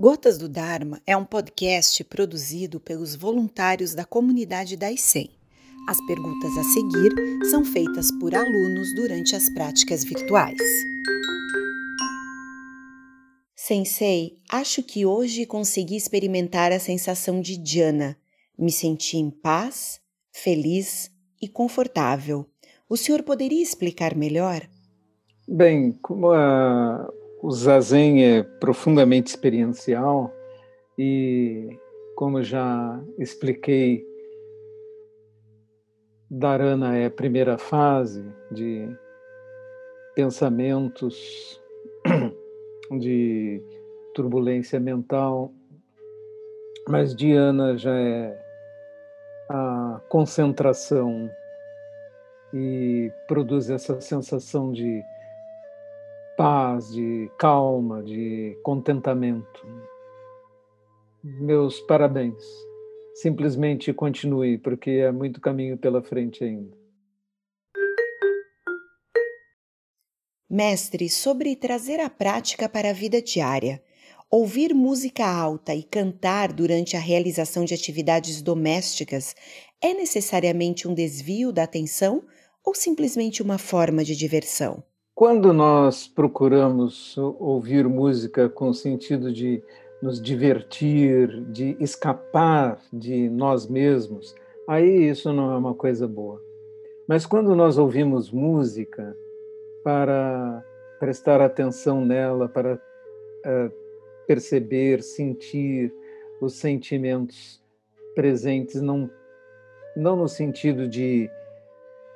Gotas do Dharma é um podcast produzido pelos voluntários da comunidade da ICEM. As perguntas a seguir são feitas por alunos durante as práticas virtuais. Sensei, acho que hoje consegui experimentar a sensação de jhana. Me senti em paz, feliz e confortável. O senhor poderia explicar melhor? Bem, como a, o zazen é profundamente experiencial e, como já expliquei, Dharana é a primeira fase de pensamentos, de turbulência mental, mas Dhyana já é a concentração e produz essa sensação de paz, de calma, de contentamento. Meus parabéns. Simplesmente continue, porque é muito caminho pela frente ainda. Mestre, sobre trazer a prática para a vida diária. Ouvir música alta e cantar durante a realização de atividades domésticas é necessariamente um desvio da atenção ou simplesmente uma forma de diversão? Quando nós procuramos ouvir música com o sentido de nos divertir, de escapar de nós mesmos, aí isso não é uma coisa boa. Mas quando nós ouvimos música para prestar atenção nela, para uh, perceber, sentir os sentimentos presentes, não, não no sentido de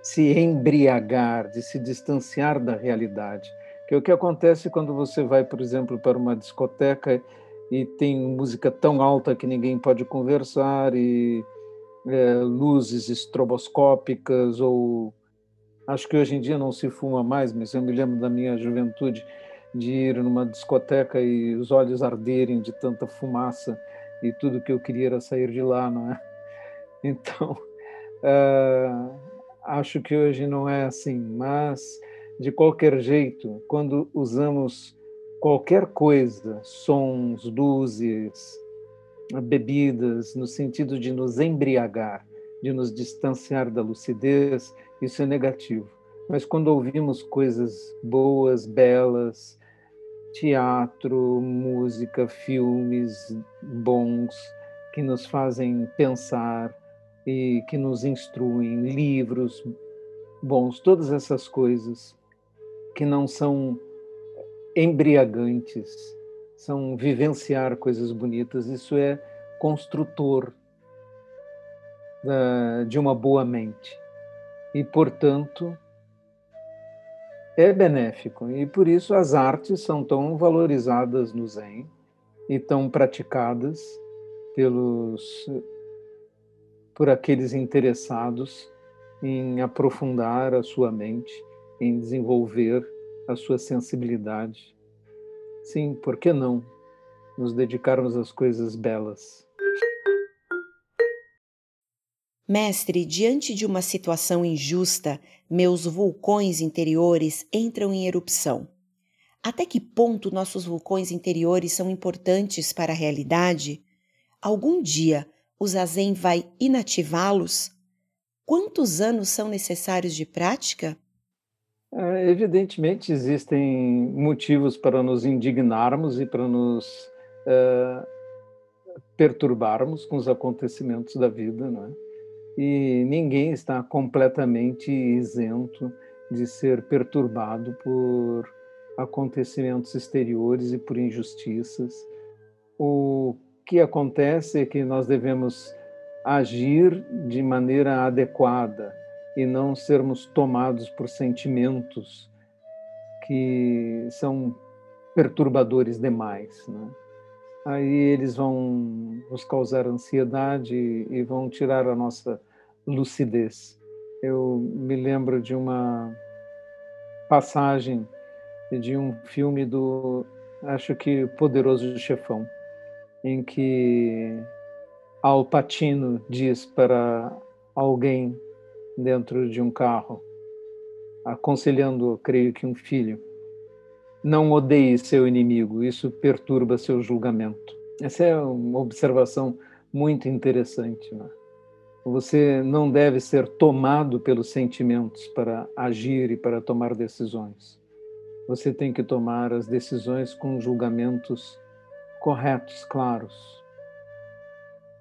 se embriagar, de se distanciar da realidade. Que é o que acontece quando você vai, por exemplo, para uma discoteca e tem música tão alta que ninguém pode conversar e é, luzes estroboscópicas ou acho que hoje em dia não se fuma mais, mas eu me lembro da minha juventude de ir numa discoteca e os olhos arderem de tanta fumaça e tudo que eu queria era sair de lá, não é? Então, uh, acho que hoje não é assim, mas de qualquer jeito, quando usamos qualquer coisa, sons, luzes, bebidas, no sentido de nos embriagar, de nos distanciar da lucidez, isso é negativo. Mas quando ouvimos coisas boas, belas, teatro, música, filmes bons, que nos fazem pensar, e que nos instruem, livros bons, todas essas coisas que não são embriagantes, são vivenciar coisas bonitas, isso é construtor da, de uma boa mente. E, portanto, é benéfico. E por isso as artes são tão valorizadas no Zen e tão praticadas pelos por aqueles interessados em aprofundar a sua mente, em desenvolver a sua sensibilidade. Sim, por que não nos dedicarmos às coisas belas? Mestre, diante de uma situação injusta, meus vulcões interiores entram em erupção. Até que ponto nossos vulcões interiores são importantes para a realidade? Algum dia o zazen vai inativá-los? Quantos anos são necessários de prática? É, evidentemente, existem motivos para nos indignarmos e para nos é, perturbarmos com os acontecimentos da vida, não é? E ninguém está completamente isento de ser perturbado por acontecimentos exteriores e por injustiças. O que acontece é que nós devemos agir de maneira adequada e não sermos tomados por sentimentos que são perturbadores demais. Né? Aí eles vão nos causar ansiedade e vão tirar a nossa lucidez. Eu me lembro de uma passagem de um filme do, acho que Poderoso Chefão, em que Al Pacino diz para alguém dentro de um carro, aconselhando, creio que um filho, Não odeie seu inimigo, isso perturba seu julgamento. Essa é uma observação muito interessante. Né? Você não deve ser tomado pelos sentimentos para agir e para tomar decisões. Você tem que tomar as decisões com julgamentos corretos, claros,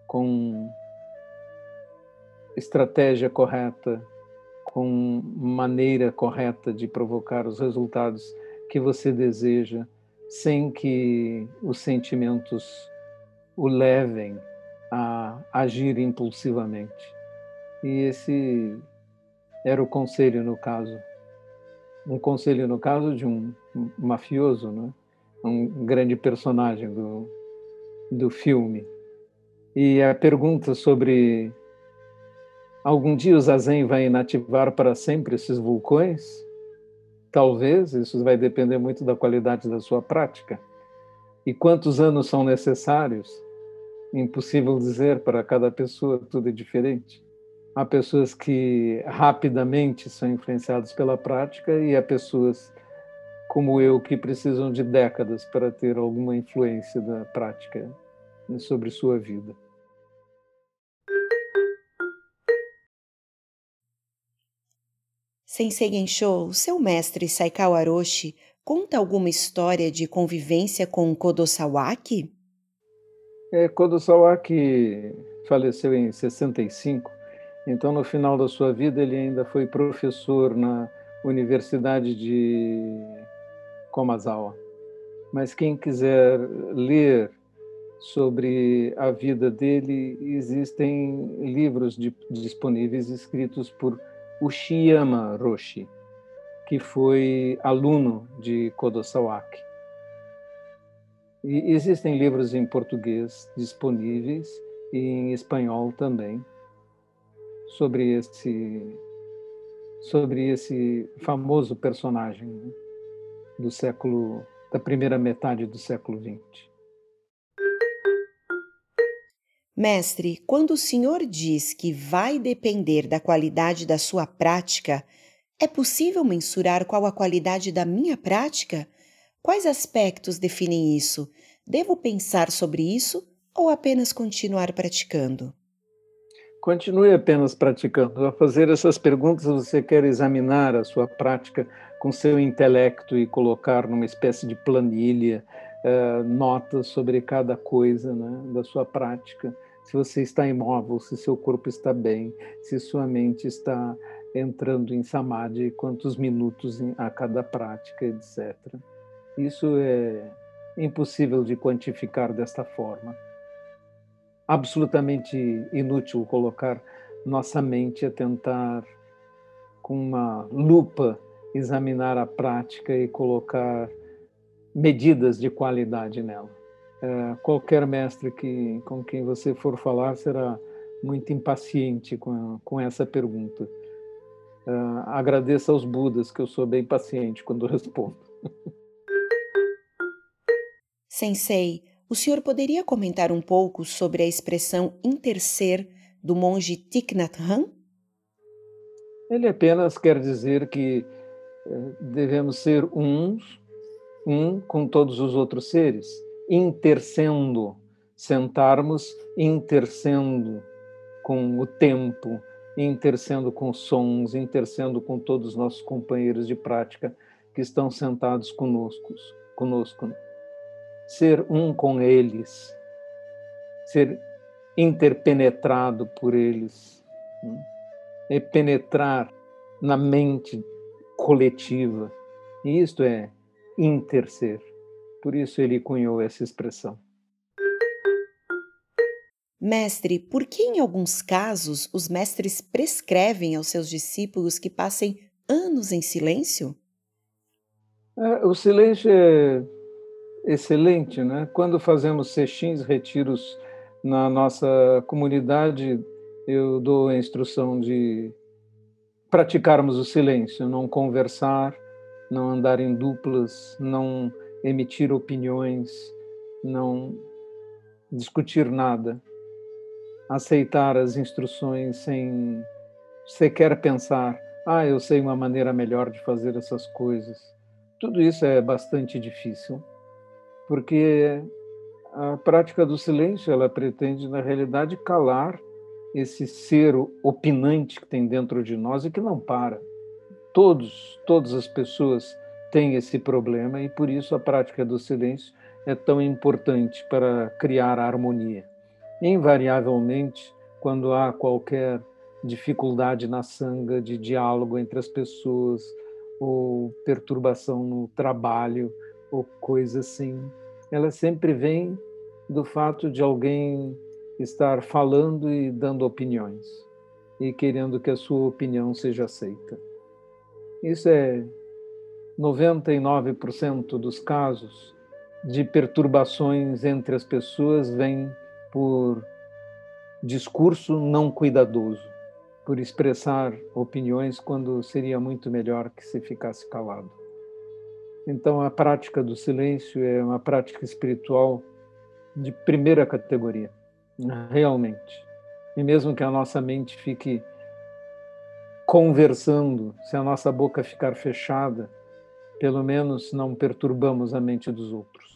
com estratégia correta, com maneira correta de provocar os resultados que você deseja, sem que os sentimentos o levem a agir impulsivamente. E esse era o conselho no caso. Um conselho no caso de um mafioso, né? Um grande personagem do, do filme. E a pergunta sobre algum dia o Zazen vai inativar para sempre esses vulcões? Talvez, isso vai depender muito da qualidade da sua prática. E quantos anos são necessários? Impossível dizer para cada pessoa, tudo é diferente. Há pessoas que rapidamente são influenciadas pela prática e há pessoas como eu que precisam de décadas para ter alguma influência da prática sobre sua vida. Sensei Gensho, seu mestre Saikao Aroshi conta alguma história de convivência com Kodo Sawaki? É, Kodo Sawaki faleceu em 65, então no final da sua vida ele ainda foi professor na Universidade de Komazawa. Mas quem quiser ler sobre a vida dele, existem livros de, disponíveis escritos por Ushiyama Roshi, que foi aluno de Kodo Sawaki. E existem livros em português disponíveis e em espanhol também sobre esse sobre esse famoso personagem né, do século da primeira metade do século XX. Mestre, quando o senhor diz que vai depender da qualidade da sua prática, é possível mensurar qual a qualidade da minha prática? Quais aspectos definem isso? Devo pensar sobre isso ou apenas continuar praticando? Continue apenas praticando. Ao fazer essas perguntas, você quer examinar a sua prática com seu intelecto e colocar numa espécie de planilha uh, notas sobre cada coisa né, da sua prática. Se você está imóvel, se seu corpo está bem, se sua mente está entrando em samadhi, quantos minutos a cada prática, etc. Isso é impossível de quantificar desta forma. Absolutamente inútil colocar nossa mente a tentar, com uma lupa, examinar a prática e colocar medidas de qualidade nela. É, qualquer mestre que, com quem você for falar será muito impaciente com, com essa pergunta. Uh, agradeça aos Budas que eu sou bem paciente quando respondo. Sensei, o senhor poderia comentar um pouco sobre a expressão interser do monge Thich Nhat Hanh? Ele apenas quer dizer que devemos ser uns, um com todos os outros seres, intercendo, sentarmos intercendo com o tempo, intercendo com sons, intercendo com todos os nossos companheiros de prática que estão sentados conosco. conosco ser um com eles, ser interpenetrado por eles, né? é penetrar na mente coletiva. E isto é interser. Por isso ele cunhou essa expressão. Mestre, por que em alguns casos os mestres prescrevem aos seus discípulos que passem anos em silêncio? É, o silêncio é excelente, né? Quando fazemos sextins, retiros na nossa comunidade, eu dou a instrução de praticarmos o silêncio, não conversar, não andar em duplas, não emitir opiniões, não discutir nada, aceitar as instruções sem sequer pensar, ah, eu sei uma maneira melhor de fazer essas coisas. Tudo isso é bastante difícil, porque a prática do silêncio ela pretende na realidade calar esse ser opinante que tem dentro de nós e que não para. Todos, todas as pessoas têm esse problema e por isso a prática do silêncio é tão importante para criar a harmonia. Invariavelmente, quando há qualquer dificuldade na sanga de diálogo entre as pessoas, ou perturbação no trabalho, ou coisa assim, ela sempre vem do fato de alguém estar falando e dando opiniões e querendo que a sua opinião seja aceita. Isso é 99% dos casos de perturbações entre as pessoas vem por discurso não cuidadoso, por expressar opiniões quando seria muito melhor que se ficasse calado. Então, a prática do silêncio é uma prática espiritual de primeira categoria, realmente. E mesmo que a nossa mente fique conversando, se a nossa boca ficar fechada, pelo menos não perturbamos a mente dos outros.